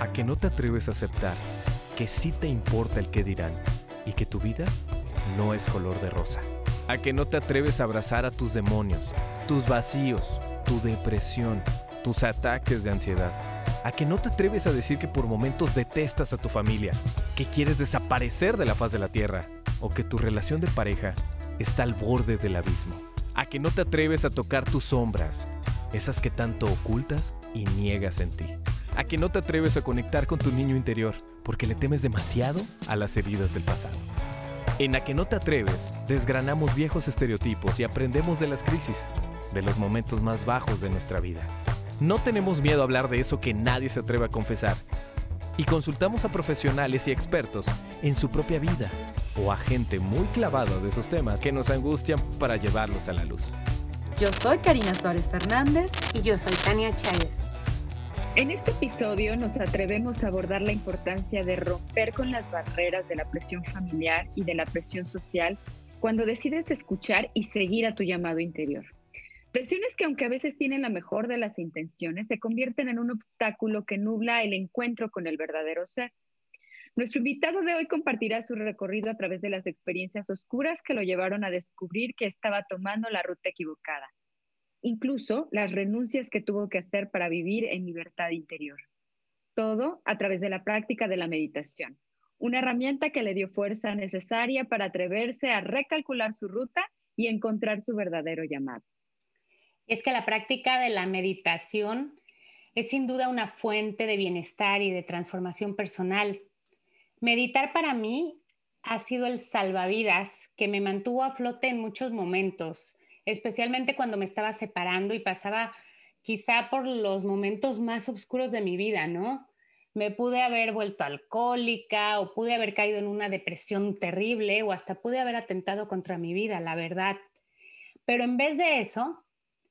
¿A que no te atreves a aceptar que sí te importa el que dirán y que tu vida no es color de rosa? ¿A que no te atreves a abrazar a tus demonios, tus vacíos, tu depresión, tus ataques de ansiedad? ¿A que no te atreves a decir que por momentos detestas a tu familia, que quieres desaparecer de la faz de la tierra o que tu relación de pareja está al borde del abismo? ¿A que no te atreves a tocar tus sombras, esas que tanto ocultas y niegas en ti? ¿A que no te atreves a conectar con tu niño interior porque le temes demasiado a las heridas del pasado? En A que no te atreves, desgranamos viejos estereotipos y aprendemos de las crisis, de los momentos más bajos de nuestra vida. No tenemos miedo a hablar de eso que nadie se atreve a confesar. Y consultamos a profesionales y expertos en su propia vida o a gente muy clavada de esos temas que nos angustian para llevarlos a la luz. Yo soy Karina Suárez Fernández y yo soy Tania Chávez. En este episodio nos atrevemos a abordar la importancia de romper con las barreras de la presión familiar y de la presión social cuando decides escuchar y seguir a tu llamado interior. Presiones que aunque a veces tienen la mejor de las intenciones, se convierten en un obstáculo que nubla el encuentro con el verdadero ser. Nuestro invitado de hoy compartirá su recorrido a través de las experiencias oscuras que lo llevaron a descubrir que estaba tomando la ruta equivocada, incluso las renuncias que tuvo que hacer para vivir en libertad interior. Todo a través de la práctica de la meditación, una herramienta que le dio fuerza necesaria para atreverse a recalcular su ruta y encontrar su verdadero llamado es que la práctica de la meditación es sin duda una fuente de bienestar y de transformación personal. Meditar para mí ha sido el salvavidas que me mantuvo a flote en muchos momentos, especialmente cuando me estaba separando y pasaba quizá por los momentos más oscuros de mi vida, ¿no? Me pude haber vuelto alcohólica o pude haber caído en una depresión terrible o hasta pude haber atentado contra mi vida, la verdad. Pero en vez de eso,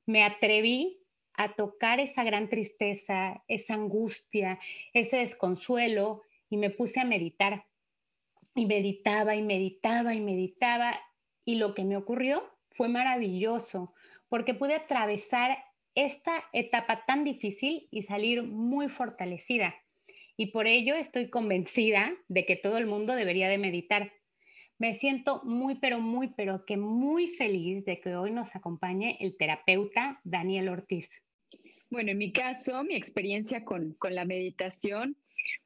me atreví a tocar esa gran tristeza, esa angustia, ese desconsuelo y me puse a meditar. Y meditaba y meditaba y meditaba y lo que me ocurrió fue maravilloso porque pude atravesar esta etapa tan difícil y salir muy fortalecida. Y por ello estoy convencida de que todo el mundo debería de meditar. Me siento muy, pero muy, pero que muy feliz de que hoy nos acompañe el terapeuta Daniel Ortiz. Bueno, en mi caso, mi experiencia con, la meditación,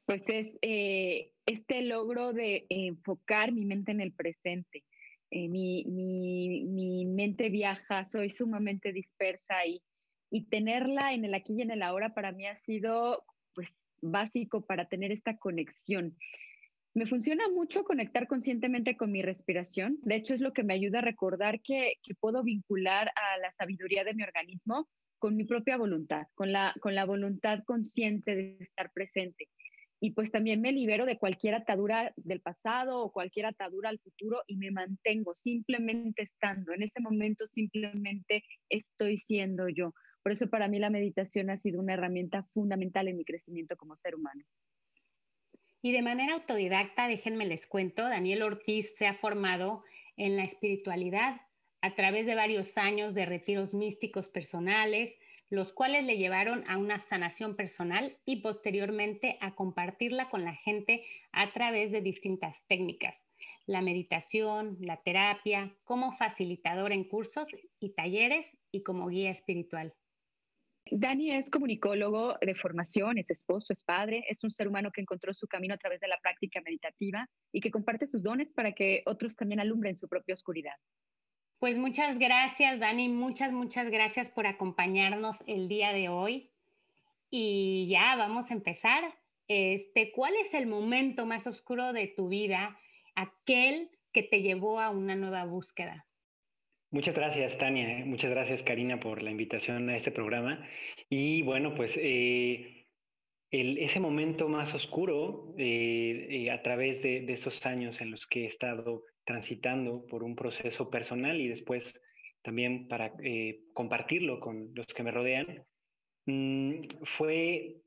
pues es eh, este logro de enfocar mi mente en el presente. Eh, mi, mi, mente viaja, soy sumamente dispersa y, y tenerla en el aquí y en el ahora para mí ha sido pues básico para tener esta conexión. Me funciona mucho conectar conscientemente con mi respiración. De hecho, es lo que me ayuda a recordar que, puedo vincular a la sabiduría de mi organismo con mi propia voluntad, con la, con la voluntad consciente de estar presente. Y pues también me libero de cualquier atadura del pasado o cualquier atadura al futuro y me mantengo simplemente estando. En ese momento simplemente estoy siendo yo. Por eso para mí la meditación ha sido una herramienta fundamental en mi crecimiento como ser humano. Y de manera autodidacta, déjenme les cuento, Daniel Ortiz se ha formado en la espiritualidad a través de varios años de retiros místicos personales, los cuales le llevaron a una sanación personal y posteriormente a compartirla con la gente a través de distintas técnicas, la meditación, la terapia, como facilitador en cursos y talleres y como guía espiritual. Dani es comunicólogo de formación, es esposo, es padre, es un ser humano que encontró su camino a través de la práctica meditativa y que comparte sus dones para que otros también alumbren su propia oscuridad. Pues muchas gracias, Dani, muchas, muchas gracias por acompañarnos el día de hoy. Y ya vamos a empezar. Este, ¿Cuál es el momento más oscuro de tu vida, aquel que te llevó a una nueva búsqueda? Muchas gracias, Tania. ¿eh? Muchas gracias, Karina, por la invitación a este programa. Y bueno, pues eh, ese momento más oscuro eh, a través de, esos años en los que he estado transitando por un proceso personal y después también para compartirlo con los que me rodean, mm, fue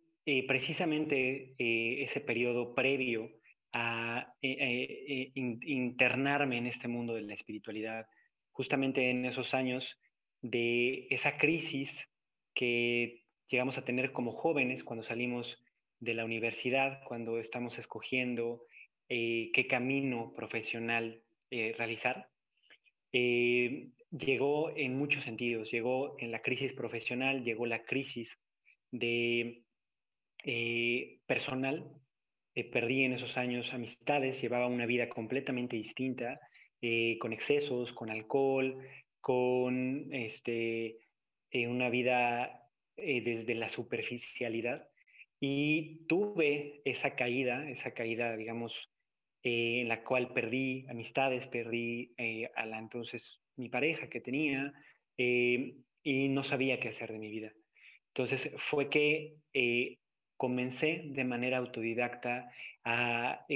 precisamente ese periodo previo a internarme en este mundo de la espiritualidad justamente en esos años de esa crisis que llegamos a tener como jóvenes cuando salimos de la universidad, cuando estamos escogiendo eh, qué camino profesional eh, realizar, eh, llegó en muchos sentidos. Llegó en la crisis profesional, llegó la crisis de personal. perdí en esos años amistades, llevaba una vida completamente distinta, con excesos, con alcohol, con este, una vida desde la superficialidad. Y tuve esa caída, esa caída, digamos, eh, en la cual perdí amistades, perdí eh, a la entonces mi pareja que tenía eh, y no sabía qué hacer de mi vida. Entonces fue que comencé de manera autodidacta a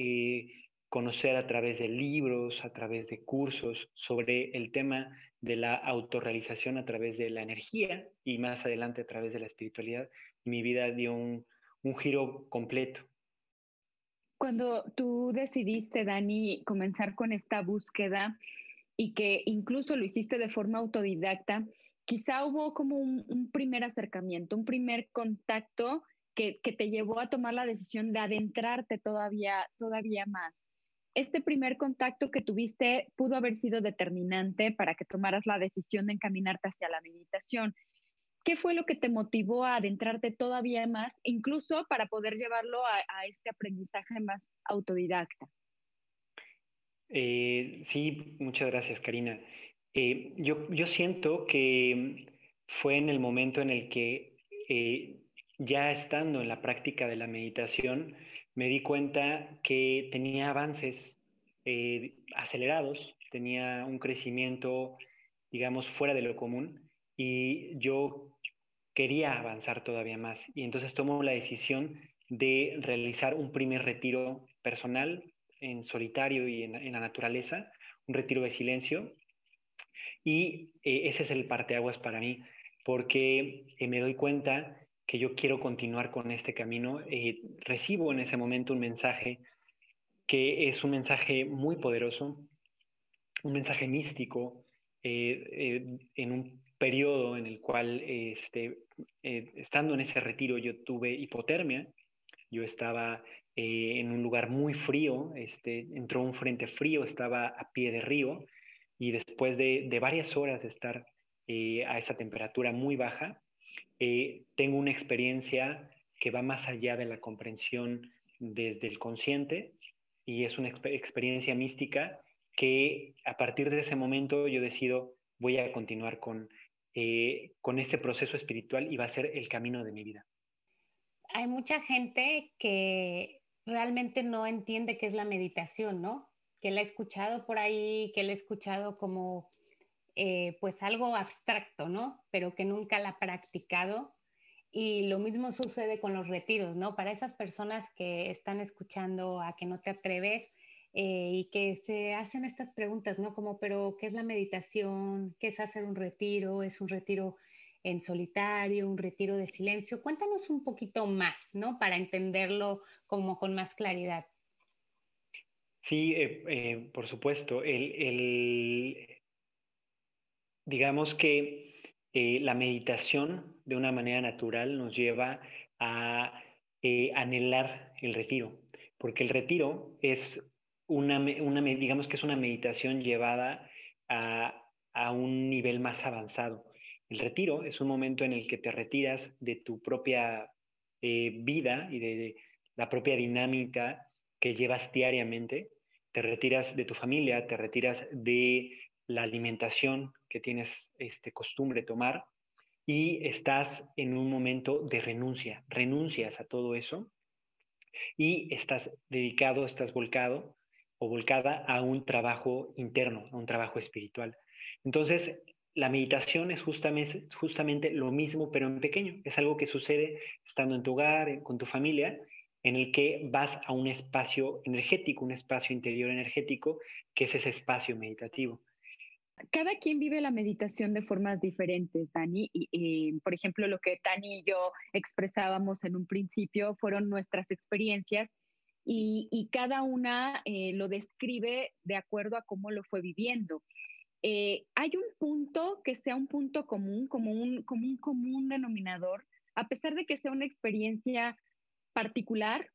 conocer a través de libros, a través de cursos sobre el tema de la autorrealización a través de la energía y más adelante a través de la espiritualidad. Mi vida dio un, un giro completo. Cuando tú decidiste, Dani, comenzar con esta búsqueda y que incluso lo hiciste de forma autodidacta, quizá hubo como un, primer acercamiento, un primer contacto que, te llevó a tomar la decisión de adentrarte todavía, todavía más. Este primer contacto que tuviste pudo haber sido determinante para que tomaras la decisión de encaminarte hacia la meditación. ¿Qué fue lo que te motivó a adentrarte todavía más, incluso para poder llevarlo a, este aprendizaje más autodidacta? Eh, sí, muchas gracias, Karina. Eh, yo, yo, siento que fue en el momento en el que eh, ya estando en la práctica de la meditación, me di cuenta que tenía avances acelerados, tenía un crecimiento, digamos, fuera de lo común y yo quería avanzar todavía más y entonces tomó la decisión de realizar un primer retiro personal en solitario y en, la naturaleza, un retiro de silencio. Y eh, ese es el parteaguas para mí, porque eh, me doy cuenta que yo quiero continuar con este camino. Eh, recibo en ese momento un mensaje que es un mensaje muy poderoso, un mensaje místico, en un periodo en el cual, este, eh, estando en ese retiro, yo tuve hipotermia. Yo estaba eh, en un lugar muy frío, este, entró un frente frío, estaba a pie de río y después de, varias horas de estar eh, a esa temperatura muy baja, tengo una experiencia que va más allá de la comprensión desde el consciente y es una experiencia mística que a partir de ese momento yo decido voy a continuar con, eh, con este proceso espiritual y va a ser el camino de mi vida. Hay mucha gente que realmente no entiende qué es la meditación, ¿no? Que la he escuchado por ahí, que la he escuchado como eh, pues algo abstracto, ¿no? Pero que nunca la ha practicado. Y lo mismo sucede con los retiros, ¿no? Para esas personas que están escuchando a que no te atreves, eh, y que se hacen estas preguntas, ¿no? Como, pero, ¿qué es la meditación? ¿Qué es hacer un retiro? ¿Es un retiro en solitario, un retiro de silencio? Cuéntanos un poquito más, ¿no? Para entenderlo como con más claridad. Sí, eh, eh, por supuesto. El, digamos que la meditación de una manera natural nos lleva a anhelar el retiro, porque el retiro es una, digamos que es una meditación llevada a, un nivel más avanzado. El retiro es un momento en el que te retiras de tu propia eh, vida y de, la propia dinámica que llevas diariamente, te retiras de tu familia, te retiras de la alimentación que tienes este, costumbre tomar y estás en un momento de renuncia, renuncias a todo eso y estás dedicado, estás volcado o volcada a un trabajo interno, a un trabajo espiritual. Entonces, la meditación es justamente, lo mismo, pero en pequeño. Es algo que sucede estando en tu hogar, con tu familia, en el que vas a un espacio energético, un espacio interior energético, que es ese espacio meditativo. Cada quien vive la meditación de formas diferentes, Dani. Y, por ejemplo, lo que Tani y yo expresábamos en un principio fueron nuestras experiencias y, cada una eh, lo describe de acuerdo a cómo lo fue viviendo. Eh, ¿Hay un punto que sea un punto común, como un, como un común denominador, a pesar de que sea una experiencia particular,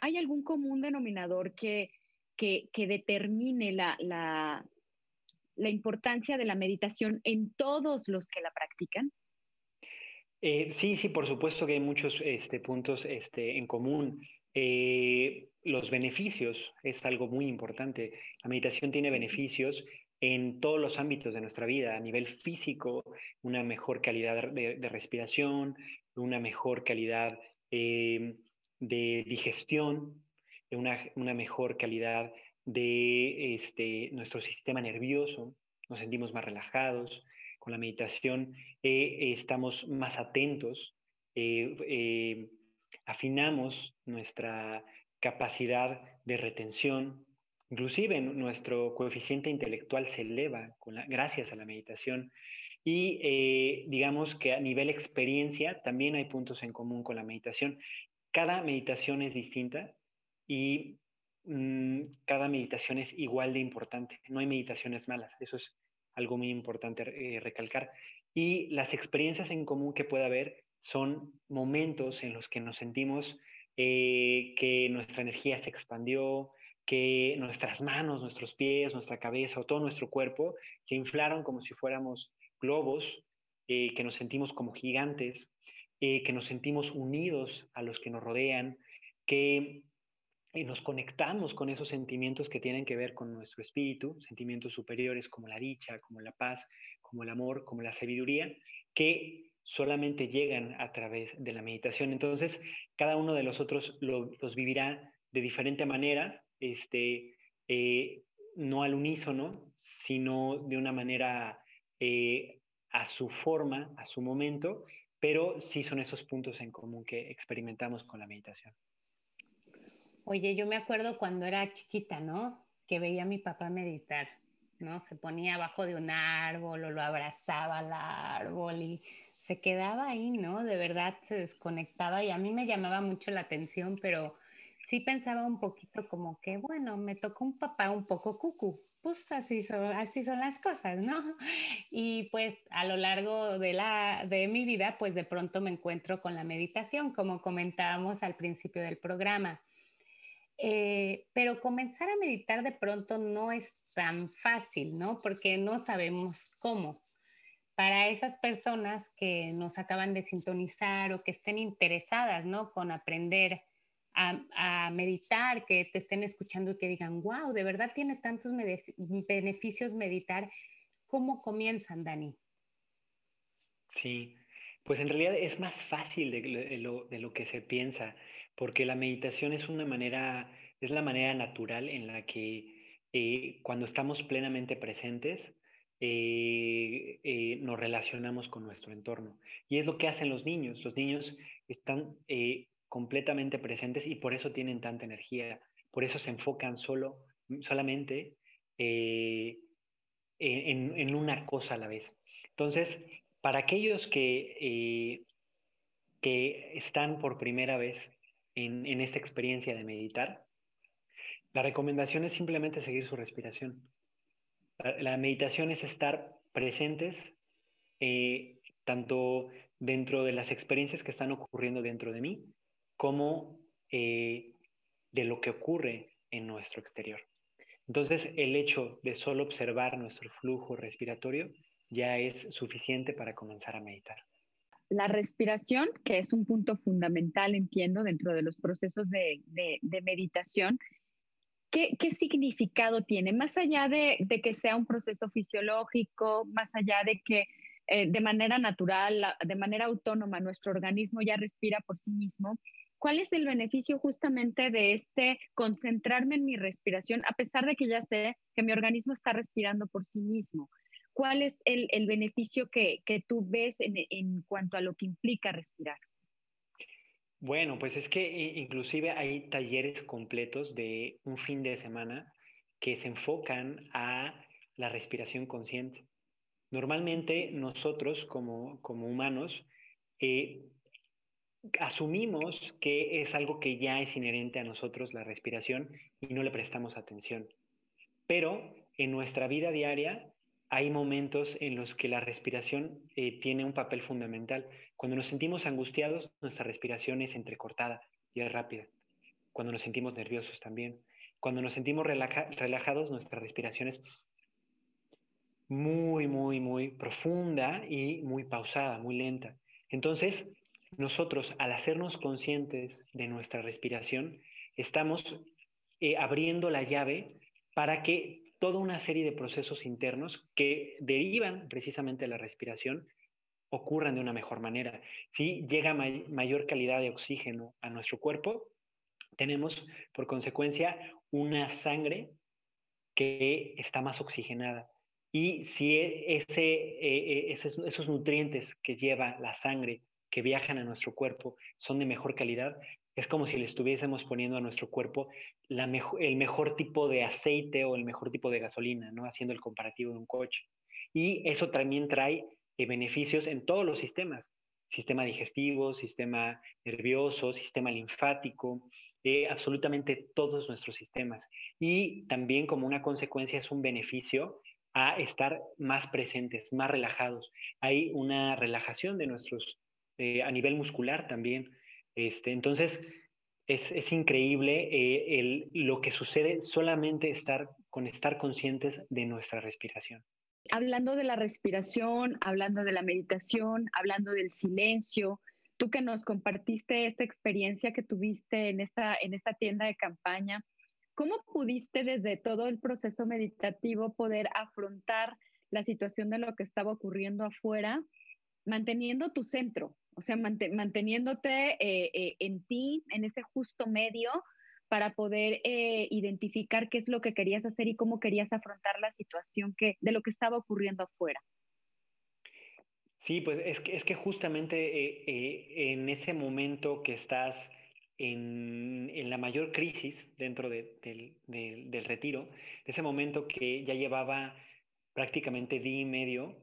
¿hay algún común denominador que, que, determine la, la, la, importancia de la meditación en todos los que la practican? Eh, sí, sí, por supuesto que hay muchos este, puntos este, en común. Eh, los beneficios es algo muy importante. La meditación tiene beneficios en todos los ámbitos de nuestra vida, a nivel físico, una mejor calidad de, respiración, una mejor calidad eh, de digestión, una, mejor calidad de este, nuestro sistema nervioso, nos sentimos más relajados, con la meditación eh, estamos más atentos, eh, afinamos nuestra capacidad de retención, inclusive nuestro coeficiente intelectual se eleva con gracias a la meditación. Y eh, digamos que a nivel experiencia también hay puntos en común con la meditación. Cada meditación es distinta y mm, cada meditación es igual de importante. No hay meditaciones malas, eso es algo muy importante eh, recalcar. Y las experiencias en común que puede haber son momentos en los que nos sentimos eh, que nuestra energía se expandió, que nuestras manos, nuestros pies, nuestra cabeza o todo nuestro cuerpo se inflaron como si fuéramos globos, eh, que nos sentimos como gigantes, eh, que nos sentimos unidos a los que nos rodean, que nos conectamos con esos sentimientos que tienen que ver con nuestro espíritu, sentimientos superiores como la dicha, como la paz, como el amor, como la sabiduría, que solamente llegan a través de la meditación. Entonces, cada uno de los otros los vivirá de diferente manera, este, eh, no al unísono, sino de una manera eh, a su forma, a su momento, pero sí son esos puntos en común que experimentamos con la meditación. Oye, yo me acuerdo cuando era chiquita, ¿no? Que veía a mi papá meditar, ¿no? Se ponía abajo de un árbol o lo abrazaba al árbol y se quedaba ahí, ¿no? De verdad se desconectaba y a mí me llamaba mucho la atención, pero sí pensaba un poquito como que, bueno, me tocó un papá un poco cucu, pues así son, así son las cosas, ¿no? Y pues a lo largo de, la, de mi vida, pues de pronto me encuentro con la meditación, como comentábamos al principio del programa. Eh, pero comenzar a meditar de pronto no es tan fácil, ¿no? Porque no sabemos cómo para esas personas que nos acaban de sintonizar o que estén interesadas, ¿no? Con aprender a, meditar, que te estén escuchando y que digan, wow, de verdad tiene tantos beneficios meditar. ¿Cómo comienzan, Dani? Sí, pues en realidad es más fácil de, lo, que se piensa, porque la meditación es una manera, es la manera natural en la que eh, cuando estamos plenamente presentes, eh, eh, nos relacionamos con nuestro entorno. Y es lo que hacen los niños. Los niños están eh, completamente presentes y por eso tienen tanta energía, por eso se enfocan solo, solamente en, en, una cosa a la vez. Entonces, para aquellos que, que están por primera vez en, en esta experiencia de meditar, la recomendación es simplemente seguir su respiración. La meditación es estar presentes eh, tanto dentro de las experiencias que están ocurriendo dentro de mí, como eh, de lo que ocurre en nuestro exterior. Entonces, el hecho de solo observar nuestro flujo respiratorio ya es suficiente para comenzar a meditar. La respiración, que es un punto fundamental, entiendo, dentro de los procesos de meditación, ¿Qué, significado tiene? Más allá de, que sea un proceso fisiológico, más allá de que eh, de manera natural, de manera autónoma, nuestro organismo ya respira por sí mismo, ¿cuál es el beneficio justamente de este concentrarme en mi respiración, a pesar de que ya sé que mi organismo está respirando por sí mismo? ¿Cuál es el, beneficio que, tú ves en cuanto a lo que implica respirar? Bueno, pues es que inclusive hay talleres completos de un fin de semana que se enfocan a la respiración consciente. Normalmente nosotros como, humanos eh, asumimos que es algo que ya es inherente a nosotros, la respiración, y no le prestamos atención. Pero en nuestra vida diaria hay momentos en los que la respiración eh, tiene un papel fundamental. Cuando nos sentimos angustiados, nuestra respiración es entrecortada, y es rápida. Cuando nos sentimos nerviosos también. Cuando nos sentimos relajados, nuestra respiración es muy, muy, muy profunda y muy pausada, muy lenta. Entonces, nosotros al hacernos conscientes de nuestra respiración, estamos eh, abriendo la llave para que toda una serie de procesos internos que derivan precisamente de la respiración ocurran de una mejor manera. Si llega mayor calidad de oxígeno a nuestro cuerpo, tenemos por consecuencia una sangre que está más oxigenada. Y si e, ese, e, e, esos nutrientes que lleva la sangre que viajan a nuestro cuerpo son de mejor calidad, es como si le estuviésemos poniendo a nuestro cuerpo la el mejor tipo de aceite o el mejor tipo de gasolina, ¿no? Haciendo el comparativo de un coche. Y eso también trae beneficios en todos los sistemas, sistema digestivo, sistema nervioso, sistema linfático, eh, absolutamente todos nuestros sistemas. Y también como una consecuencia es un beneficio a estar más presentes, más relajados. Hay una relajación de nuestros, eh, a nivel muscular también. Este, entonces, es, es increíble eh, lo que sucede solamente estar, con estar conscientes de nuestra respiración. Hablando de la respiración, hablando de la meditación, hablando del silencio, tú que nos compartiste esta experiencia que tuviste en esa, en esa tienda de campaña, ¿cómo pudiste desde todo el proceso meditativo poder afrontar la situación de lo que estaba ocurriendo afuera, manteniendo tu centro, o sea, manteniéndote eh, eh, en ti, en ese justo medio, para poder eh, identificar qué es lo que querías hacer y cómo querías afrontar la situación que, de lo que estaba ocurriendo afuera. Sí, pues es que, es que justamente en ese momento que estás en, en la mayor crisis dentro del, del, del retiro, ese momento que ya llevaba prácticamente día y medio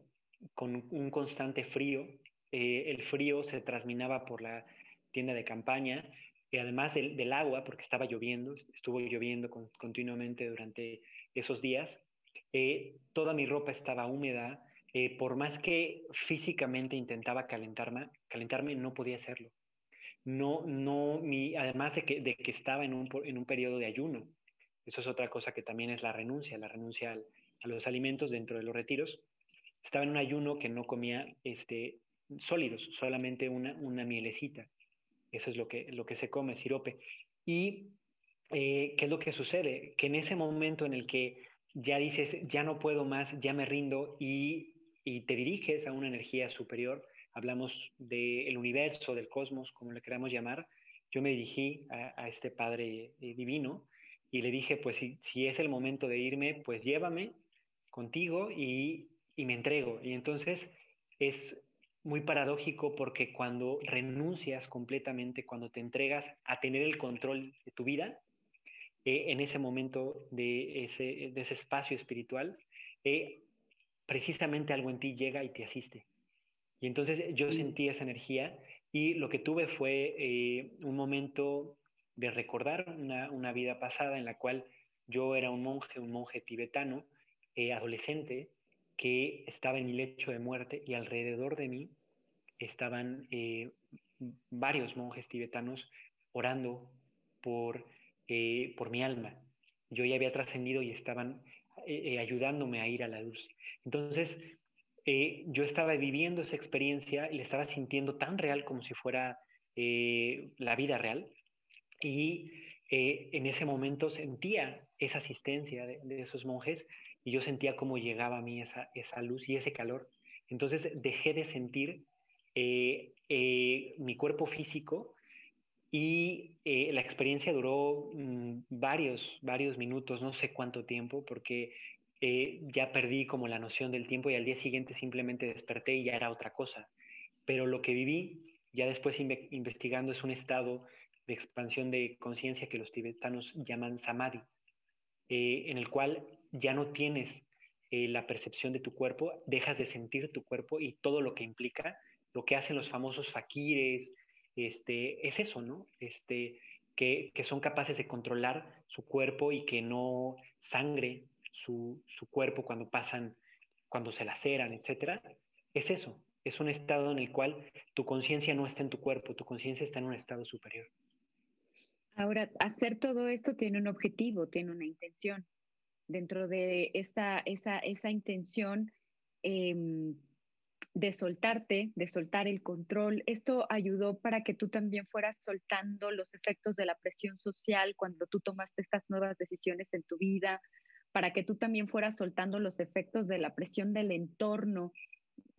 con un constante frío, eh, el frío se trasminaba por la tienda de campaña, y además del, agua, porque estaba lloviendo, estuvo lloviendo continuamente durante esos días, eh, toda mi ropa estaba húmeda, eh, por más que físicamente intentaba calentarme, calentarme no podía hacerlo. No, no, mi, además de que, de que estaba en un, en un periodo de ayuno. Eso es otra cosa que también es la renuncia, la renuncia a los alimentos dentro de los retiros. Estaba en un ayuno que no comía este, sólidos, solamente una, una mielecita. Eso es lo que, lo que se come, sirope. Y eh, ¿qué es lo que sucede? Que en ese momento en el que ya dices, ya no puedo más, ya me rindo y, y te diriges a una energía superior, hablamos del universo, del cosmos, como le queramos llamar, yo me dirigí a, este Padre eh, Divino y le dije, pues si, si, es el momento de irme, pues llévame contigo y, y me entrego. Y entonces es muy paradójico porque cuando renuncias completamente, cuando te entregas a tener el control de tu vida, eh, en ese momento de ese, de ese espacio espiritual, eh, precisamente algo en ti llega y te asiste. Y entonces yo sentí esa energía y lo que tuve fue eh, un momento de recordar una, una, vida pasada en la cual yo era un monje, un monje tibetano, adolescente, que estaba en mi lecho de muerte y alrededor de mí estaban eh, varios monjes tibetanos orando por, eh, por mi alma. Yo ya había trascendido y estaban eh, ayudándome a ir a la luz. Entonces, yo estaba viviendo esa experiencia y la estaba sintiendo tan real como si fuera la vida real. Y en ese momento sentía esa asistencia de, de esos monjes y yo sentía cómo llegaba a mí esa, esa luz y ese calor. Entonces dejé de sentir eh, eh, mi cuerpo físico y eh, la experiencia duró mm, varios, varios minutos, no sé cuánto tiempo, porque ya perdí como la noción del tiempo y al día siguiente simplemente desperté y ya era otra cosa. Pero lo que viví, ya después investigando, es un estado de expansión de conciencia que los tibetanos llaman samadhi, en el cual ya no tienes eh, la percepción de tu cuerpo, dejas de sentir tu cuerpo y todo lo que implica, lo que hacen los famosos fakires, este, es eso, ¿no? Este, que, que son capaces de controlar su cuerpo y que no sangre su, su cuerpo cuando pasan, cuando se laceran, etc. Es eso, es un estado en el cual tu conciencia no está en tu cuerpo, tu conciencia está en un estado superior. Ahora, hacer todo esto tiene un objetivo, tiene una intención. Dentro de esa, esa, esa intención em, de soltarte, de soltar el control, esto ayudó para que tú también fueras soltando los efectos de la presión social cuando tú tomaste estas nuevas decisiones en tu vida, para que tú también fueras soltando los efectos de la presión del entorno,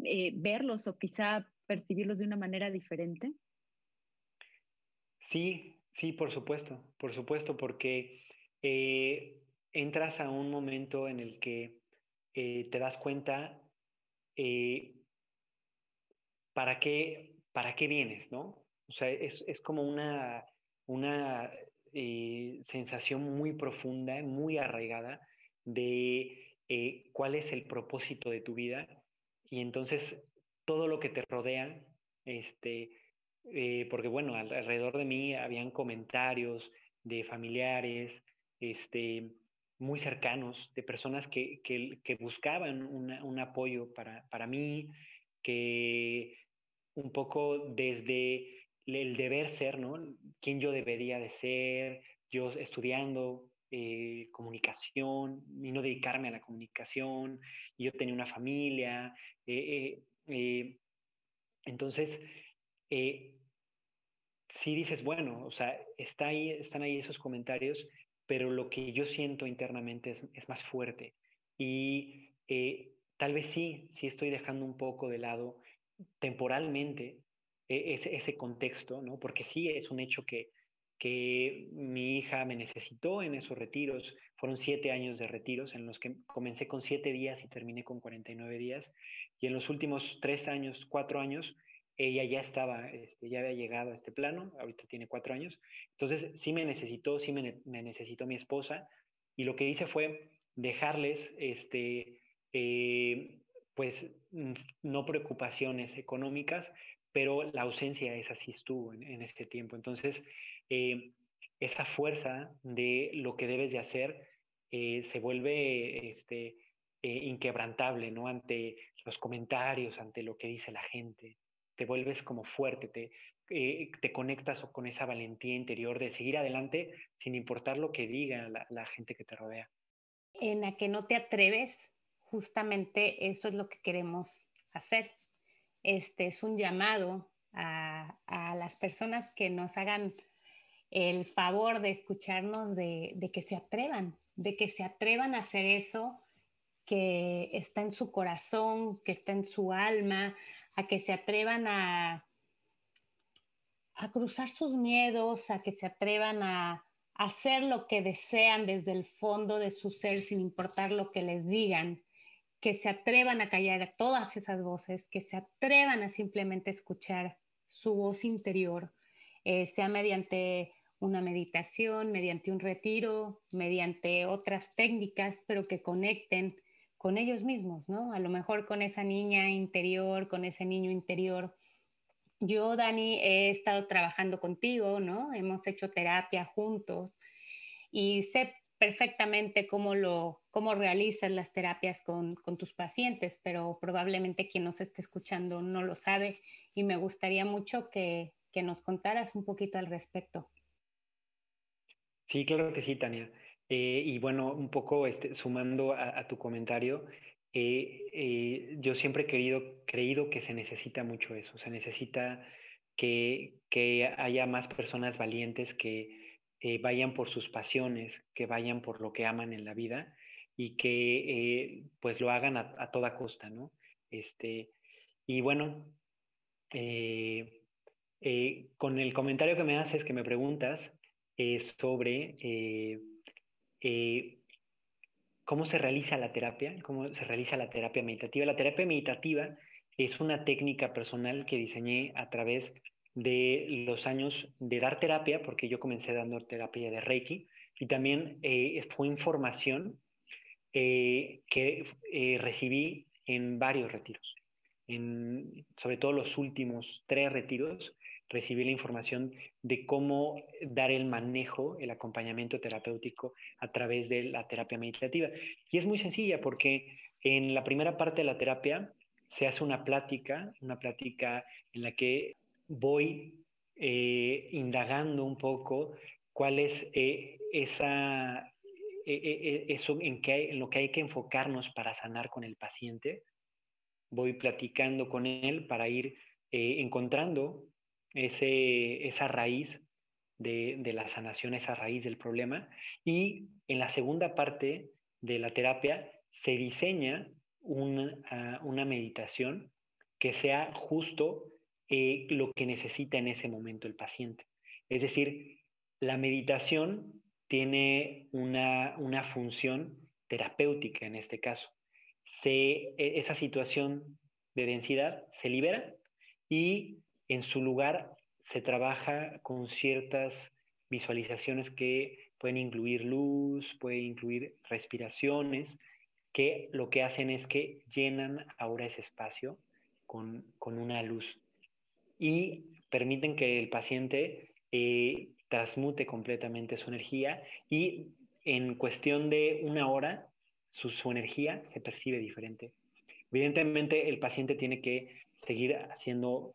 eh, verlos o quizá percibirlos de una manera diferente. Sí, Sí, por supuesto, por supuesto, porque eh, entras a un momento en el que eh, te das cuenta para, qué, para qué vienes, ¿no? O sea, es, es como una, una sensación muy profunda, muy arraigada de cuál es el propósito de tu vida y entonces todo lo que te rodea, este, eh, porque bueno, alrededor de mí habían comentarios de familiares, este, muy cercanos, de personas que, que, buscaban un apoyo para, para mí, que un poco desde el deber ser, ¿no? Quién yo debería de ser, yo estudiando eh, comunicación y no dedicarme a la comunicación, yo tenía una familia. Eh, entonces, si dices, bueno, o sea, está ahí, están ahí esos comentarios, pero lo que yo siento internamente es, más fuerte. Y eh, tal vez sí, sí estoy dejando un poco de lado temporalmente e, ese, ese, contexto, ¿no? Porque sí es un hecho que, que mi hija me necesitó en esos retiros. Fueron siete años de retiros en los que comencé con siete días y terminé con 49 días. Y en los últimos tres años, cuatro años, ella ya estaba, este, ya había llegado a este plano, ahorita tiene cuatro años, entonces sí me necesitó, sí me, necesitó mi esposa, y lo que hice fue dejarles, este, eh, pues, no preocupaciones económicas, pero la ausencia esa sí estuvo en, este tiempo. Entonces, eh, esa fuerza de lo que debes de hacer eh, se vuelve este, inquebrantable, ¿no? Ante los comentarios, ante lo que dice la gente te vuelves como fuerte, te, eh, te conectas con esa valentía interior de seguir adelante sin importar lo que diga la, gente que te rodea. En la que no te atreves, justamente eso es lo que queremos hacer. Este es un llamado a, a las personas que nos hagan el favor de escucharnos, de, de, que se atrevan, de que se atrevan a hacer eso que está en su corazón, que está en su alma, a que se atrevan a, a cruzar sus miedos, a que se atrevan a, hacer lo que desean desde el fondo de su ser sin importar lo que les digan, que se atrevan a callar todas esas voces, que se atrevan a simplemente escuchar su voz interior, eh, sea mediante una meditación, mediante un retiro, mediante otras técnicas, pero que conecten con ellos mismos, ¿no? A lo mejor con esa niña interior, con ese niño interior. Yo, Dani, he estado trabajando contigo, ¿no? Hemos hecho terapia juntos y sé perfectamente cómo, lo, cómo realizas las terapias con, con tus pacientes, pero probablemente quien nos esté escuchando no lo sabe y me gustaría mucho que, que nos contaras un poquito al respecto. Sí, claro que sí, Tania. Eh, y bueno, un poco este, sumando a, tu comentario, eh, eh, yo siempre he querido, creído que se necesita mucho eso, se necesita que, que haya más personas valientes que vayan por sus pasiones, que vayan por lo que aman en la vida y que pues lo hagan a, toda costa, ¿no? Este, y bueno, con el comentario que me haces, que me preguntas, sobre eh, cómo se realiza la terapia, cómo se realiza la terapia meditativa. La terapia meditativa es una técnica personal que diseñé a través de los años de dar terapia, porque yo comencé dando terapia de Reiki, y también eh, fue información eh, que recibí en varios retiros, en, sobre todo los últimos tres retiros, recibí la información de cómo dar el manejo, el acompañamiento terapéutico a través de la terapia meditativa. Y es muy sencilla porque en la primera parte de la terapia se hace una plática, una plática en la que voy eh, indagando un poco cuál es esa, eso en, que en lo que hay que enfocarnos para sanar con el paciente. Voy platicando con él para ir encontrando ese, esa raíz de, la sanación, esa raíz del problema. Y en la segunda parte de la terapia se diseña una, ah, una meditación que sea justo eh, lo que necesita en ese momento el paciente. Es decir, la meditación tiene una, una función terapéutica en este caso. Se, e, esa situación de densidad se libera y en su lugar se trabaja con ciertas visualizaciones que pueden incluir luz, pueden incluir respiraciones, que lo que hacen es que llenan ahora ese espacio con, una luz y permiten que el paciente eh, transmute completamente su energía y en cuestión de una hora su, energía se percibe diferente. Evidentemente el paciente tiene que seguir haciendo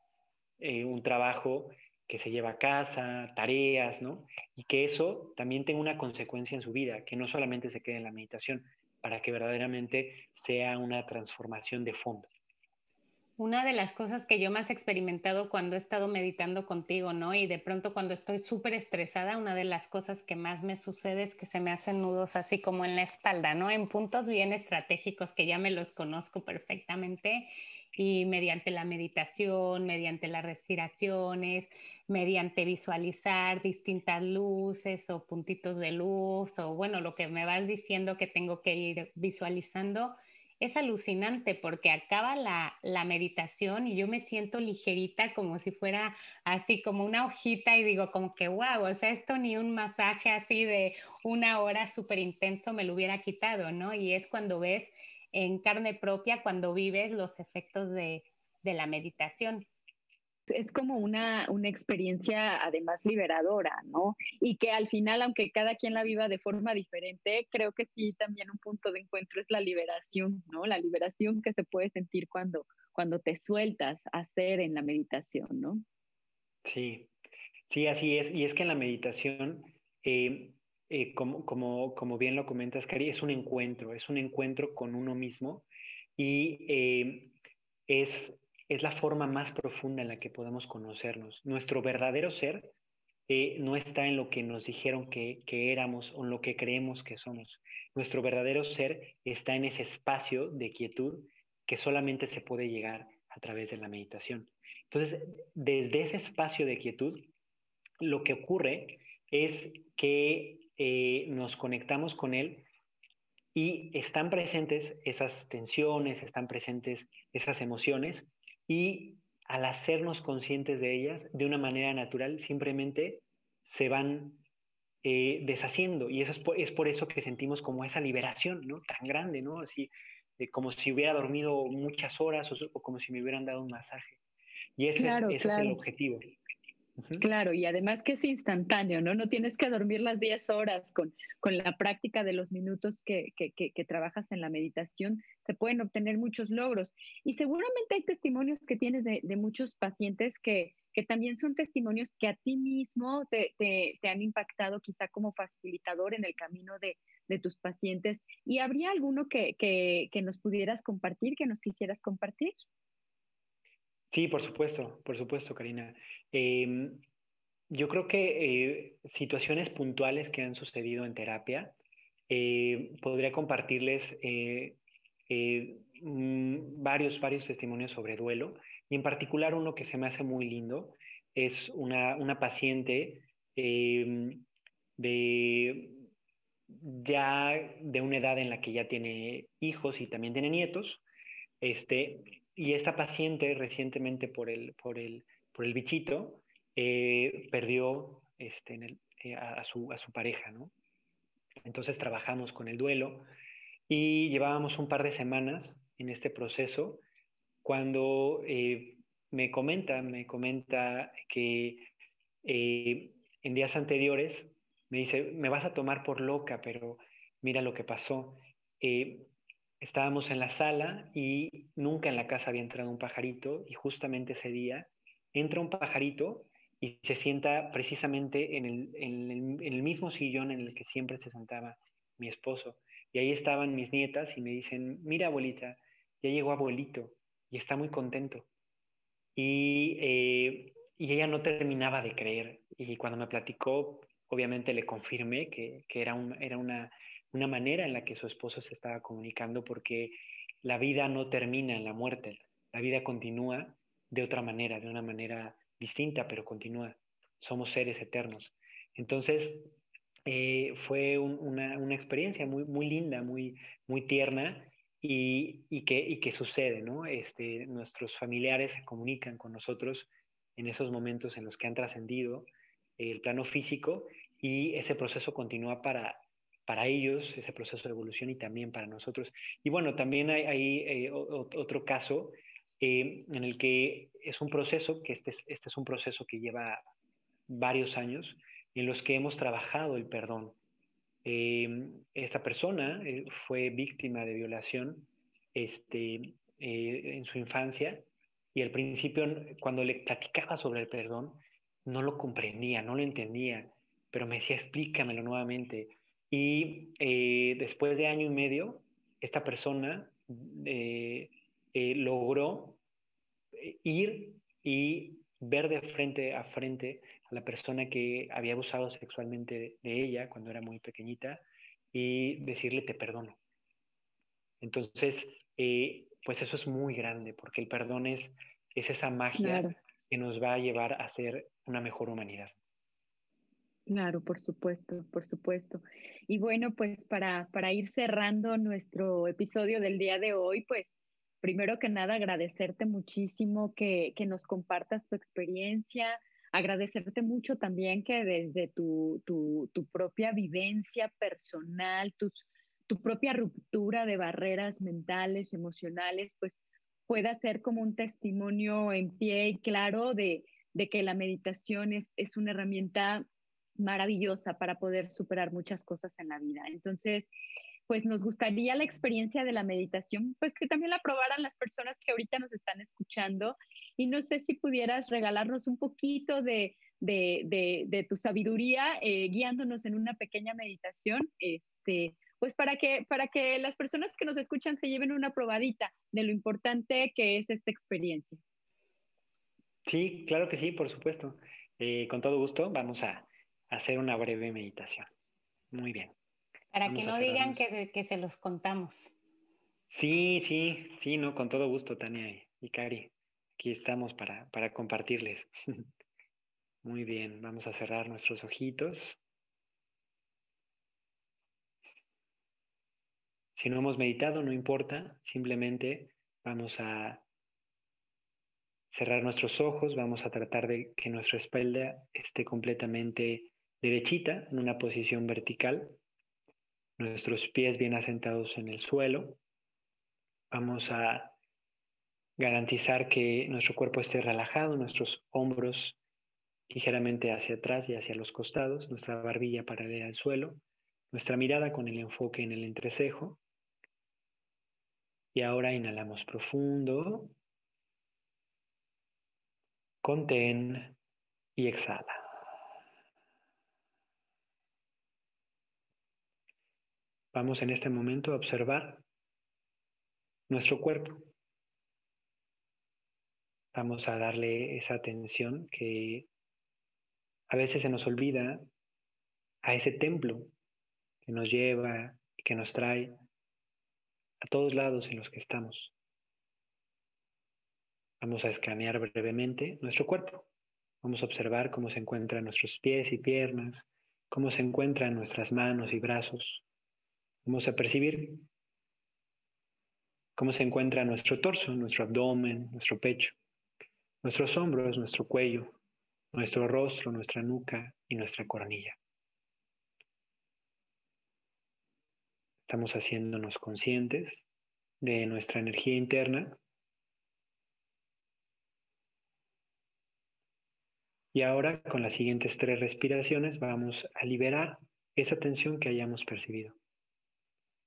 eh, un trabajo que se lleva a casa, tareas, ¿no? Y que eso también tenga una consecuencia en su vida, que no solamente se quede en la meditación, para que verdaderamente sea una transformación de fondo. Una de las cosas que yo más he experimentado cuando he estado meditando contigo, ¿no? Y de pronto cuando estoy súper estresada, una de las cosas que más me sucede es que se me hacen nudos así como en la espalda, ¿no? En puntos bien estratégicos que ya me los conozco perfectamente y mediante la meditación, mediante las respiraciones, mediante visualizar distintas luces o puntitos de luz o bueno, lo que me vas diciendo que tengo que ir visualizando, es alucinante porque acaba la, la, meditación y yo me siento ligerita como si fuera así como una hojita y digo como que wow, o sea, esto ni un masaje así de una hora súper intenso me lo hubiera quitado, ¿no? Y es cuando ves en carne propia cuando vives los efectos de, la meditación. Es como una, una, experiencia además liberadora, ¿no? Y que al final, aunque cada quien la viva de forma diferente, creo que sí también un punto de encuentro es la liberación, ¿no? La liberación que se puede sentir cuando, cuando te sueltas a hacer en la meditación, ¿no? Sí, sí, así es. Y es que en la meditación eh, eh, como, como, como, bien lo comentas, Cari, es un encuentro, es un encuentro con uno mismo y eh, es, es la forma más profunda en la que podemos conocernos. Nuestro verdadero ser eh, no está en lo que nos dijeron que, que, éramos o en lo que creemos que somos. Nuestro verdadero ser está en ese espacio de quietud que solamente se puede llegar a través de la meditación. Entonces, desde ese espacio de quietud, lo que ocurre es que eh, nos conectamos con él y están presentes esas tensiones, están presentes esas emociones y al hacernos conscientes de ellas de una manera natural simplemente se van eh, deshaciendo y eso es por, es por, eso que sentimos como esa liberación ¿no? tan grande, ¿no? Así, como si hubiera dormido muchas horas o, como si me hubieran dado un masaje. Y ese, es, ese es el objetivo. Claro, y además que es instantáneo, ¿no? No tienes que dormir las 10 horas con, con la práctica de los minutos que, que, que, trabajas en la meditación, se pueden obtener muchos logros. Y seguramente hay testimonios que tienes de, muchos pacientes que, que también son testimonios que a ti mismo te, te, te han impactado quizá como facilitador en el camino de, de tus pacientes. ¿Y habría alguno que, que, que nos pudieras compartir, que nos quisieras compartir? Sí, por supuesto, por supuesto, Karina. Em, yo creo que eh, situaciones puntuales que han sucedido en terapia, eh, podría compartirles eh, mm, varios, varios testimonios sobre duelo, y en particular uno que se me hace muy lindo, es una, una paciente em, de ya de una edad en la que ya tiene hijos y también tiene nietos, este, y esta paciente recientemente por el, por el, por el bichito eh, perdió este, en el, eh, a, su, a, su, pareja, ¿no? Entonces trabajamos con el duelo y llevábamos un par de semanas en este proceso cuando eh, me comenta, me comenta que en días anteriores me dice, me vas a tomar por loca, pero mira lo que pasó estábamos en la sala y nunca en la casa había entrado un pajarito y justamente ese día entra un pajarito y se sienta precisamente en el, en el mismo sillón en el que siempre se sentaba mi esposo. Y ahí estaban mis nietas y me dicen, mira abuelita, ya llegó abuelito y está muy contento. Y, eh, y, ella no terminaba de creer. Y cuando me platicó, obviamente le confirmé que, que era, un, era una, una, manera en la que su esposo se estaba comunicando porque la vida no termina en la muerte, la vida continúa de otra manera, de una manera distinta, pero continúa. Somos seres eternos. Entonces, eh, fue una, una, experiencia muy, muy linda, muy, muy tierna y, y, que, y que sucede, ¿no? Este, nuestros familiares se comunican con nosotros en esos momentos en los que han trascendido el plano físico y ese proceso continúa para, para ellos, ese proceso de evolución y también para nosotros. Y bueno, también hay, eh, otro caso eh, en el que es un proceso, que este es, este es un proceso que lleva varios años, en los que hemos trabajado el perdón. Eh, esta persona eh, fue víctima de violación este, eh, en su infancia y al principio cuando le platicaba sobre el perdón no lo comprendía, no lo entendía, pero me decía explícamelo nuevamente. Y después de año y medio, esta persona logró ir y ver de frente a frente la persona que había abusado sexualmente de ella cuando era muy pequeñita y decirle te perdono. Entonces, eh, pues eso es muy grande porque el perdón es, es esa magia que nos va a llevar a ser una mejor humanidad. Claro, por supuesto, por supuesto. Y bueno, pues para, para ir cerrando nuestro episodio del día de hoy, pues primero que nada agradecerte muchísimo que, que nos compartas tu experiencia, agradecerte mucho también que desde tu, tu, tu propia vivencia personal, tus, tu propia ruptura de barreras mentales, emocionales, pues pueda ser como un testimonio en pie y claro de, de que la meditación es, es una herramienta maravillosa para poder superar muchas cosas en la vida. Entonces, pues nos gustaría la experiencia de la meditación, pues que también la probaran las personas que ahorita nos están escuchando. Y no sé si pudieras regalarnos un poquito de, tu sabiduría, eh, guiándonos en una pequeña meditación, este, pues para que, para que las personas que nos escuchan se lleven una probadita de lo importante que es esta experiencia. Sí, claro que sí, por supuesto. Eh, con todo gusto, vamos a hacer una breve meditación. Muy bien. Para que no digan que, que, se los contamos. Sí, sí, sí, no, con todo gusto, Tania y, Cari. Aquí estamos para, para compartirles. Muy bien, vamos a cerrar nuestros ojitos. Si no hemos meditado, no importa, simplemente vamos a cerrar nuestros ojos, vamos a tratar de que nuestra espalda esté completamente derechita, en una posición vertical nuestros pies bien asentados en el suelo. Vamos a garantizar que nuestro cuerpo esté relajado, nuestros hombros ligeramente hacia atrás y hacia los costados, nuestra barbilla paralela al suelo, nuestra mirada con el enfoque en el entrecejo. Y ahora inhalamos profundo, contén y exhala. Vamos en este momento a observar nuestro cuerpo. Vamos a darle esa atención que a veces se nos olvida a ese templo que nos lleva y que nos trae a todos lados en los que estamos. Vamos a escanear brevemente nuestro cuerpo. Vamos a observar cómo se encuentran nuestros pies y piernas, cómo se encuentran nuestras manos y brazos, Vamos a percibir cómo se encuentra nuestro torso, nuestro abdomen, nuestro pecho, nuestros hombros, nuestro cuello, nuestro rostro, nuestra nuca y nuestra coronilla. Estamos haciéndonos conscientes de nuestra energía interna. Y ahora, con las siguientes tres respiraciones, vamos a liberar esa tensión que hayamos percibido.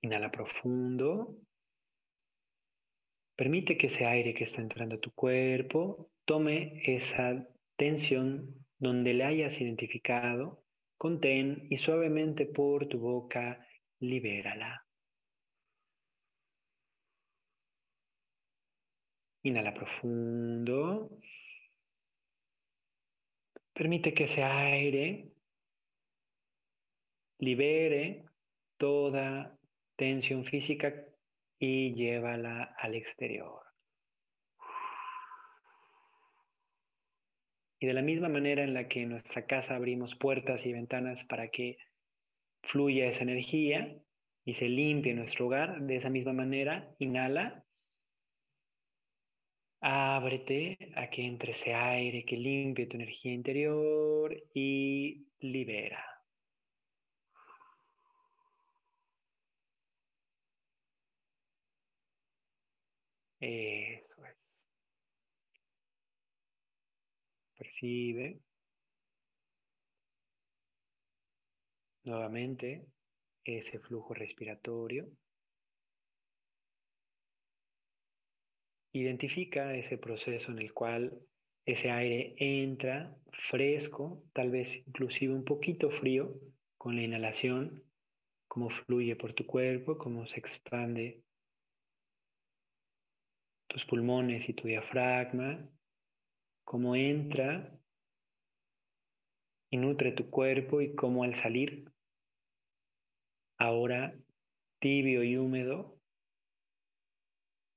Inhala profundo. Permite que ese aire que está entrando a tu cuerpo tome esa tensión donde le hayas identificado, contén y suavemente por tu boca libérala. Inhala profundo. Permite que ese aire libere toda tensión física y llévala al exterior. Y de la misma manera en la que en nuestra casa abrimos puertas y ventanas para que fluya esa energía y se limpie nuestro hogar, de esa misma manera, inhala, ábrete a que entre ese aire que limpie tu energía interior y libera. Eso es. Percibe nuevamente ese flujo respiratorio. Identifica ese proceso en el cual ese aire entra fresco, tal vez inclusive un poquito frío con la inhalación, cómo fluye por tu cuerpo, cómo se expande tus pulmones y tu diafragma, cómo entra y nutre tu cuerpo y cómo al salir, ahora tibio y húmedo,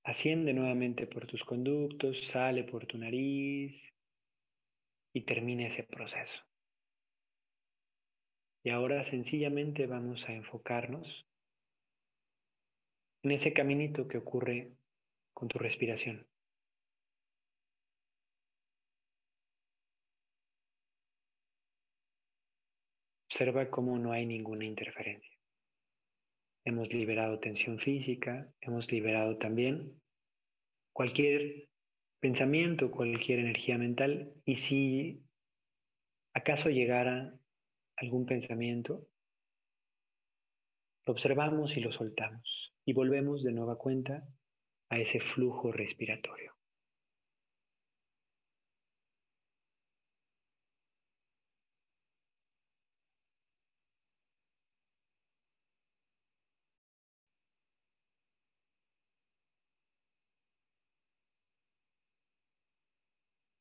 asciende nuevamente por tus conductos, sale por tu nariz y termina ese proceso. Y ahora sencillamente vamos a enfocarnos en ese caminito que ocurre con tu respiración. Observa cómo no hay ninguna interferencia. Hemos liberado tensión física, hemos liberado también cualquier pensamiento, cualquier energía mental. Y si acaso llegara algún pensamiento, lo observamos y lo soltamos. Y volvemos de nueva cuenta a ese flujo respiratorio.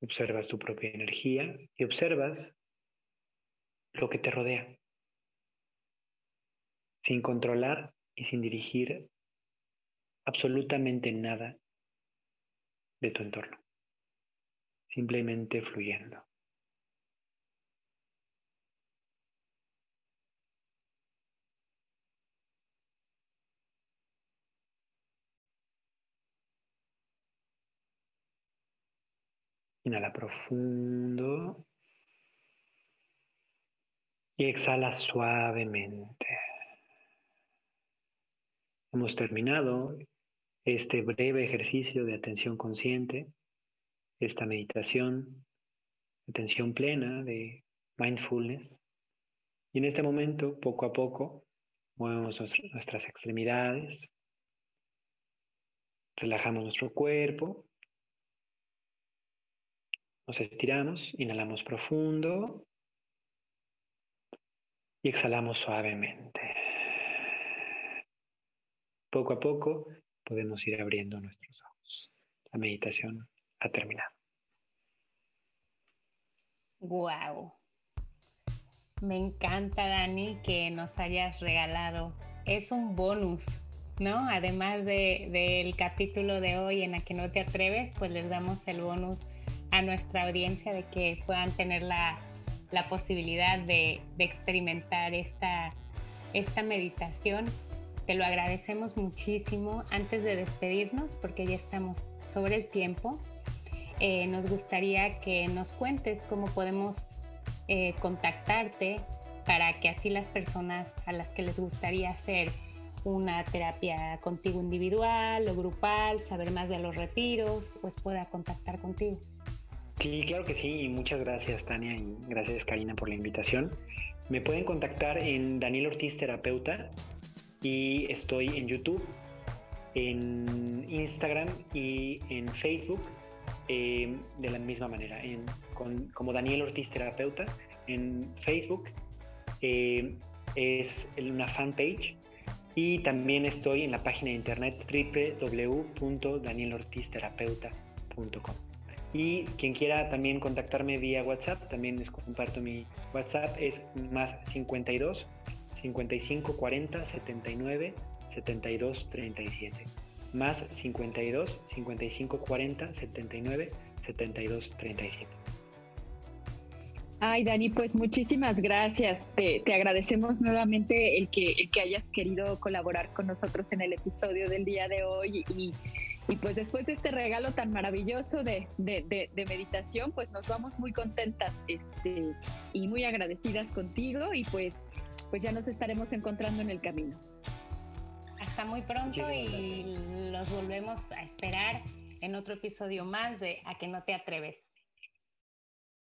Observas tu propia energía y observas lo que te rodea, sin controlar y sin dirigir absolutamente nada de tu entorno, simplemente fluyendo. Inhala profundo y exhala suavemente. Hemos terminado este breve ejercicio de atención consciente, esta meditación, atención plena de mindfulness. Y en este momento, poco a poco, movemos nuestras extremidades, relajamos nuestro cuerpo, nos estiramos, inhalamos profundo y exhalamos suavemente. Poco a poco podemos ir abriendo nuestros ojos. La meditación ha terminado. Wow. Me encanta, Dani, que nos hayas regalado. Es un bonus, ¿no? Además del capítulo de hoy en la que no te atreves, pues les damos el bonus a nuestra audiencia de que puedan tener la, posibilidad de, experimentar esta, esta meditación te lo agradecemos muchísimo. Antes de despedirnos, porque ya estamos sobre el tiempo, eh, nos gustaría que nos cuentes cómo podemos eh, contactarte para que así las personas a las que les gustaría hacer una terapia contigo individual o grupal, saber más de los retiros, pues pueda contactar contigo. Sí, claro que sí. Muchas gracias, Tania, y gracias, Karina, por la invitación. Me pueden contactar en Daniel Ortiz Terapeuta y estoy en YouTube, en Instagram y en Facebook eh, de la misma manera, en, como Daniel Ortiz Terapeuta en Facebook. Eh, es una fanpage y también estoy en la página de internet www.danielortizterapeuta.com. Y quien quiera también contactarme vía WhatsApp, también les comparto mi WhatsApp, es más 52 55 40 79 72 37. Más 52 55 40 79 72 37. Ay, Dani, pues muchísimas gracias. Te, agradecemos nuevamente el que, el que hayas querido colaborar con nosotros en el episodio del día de hoy y, y pues después de este regalo tan maravilloso de, de, de, meditación, pues nos vamos muy contentas este, y muy agradecidas contigo y pues, pues ya nos estaremos encontrando en el camino. Hasta muy pronto y los volvemos a esperar en otro episodio más de A que no te atreves.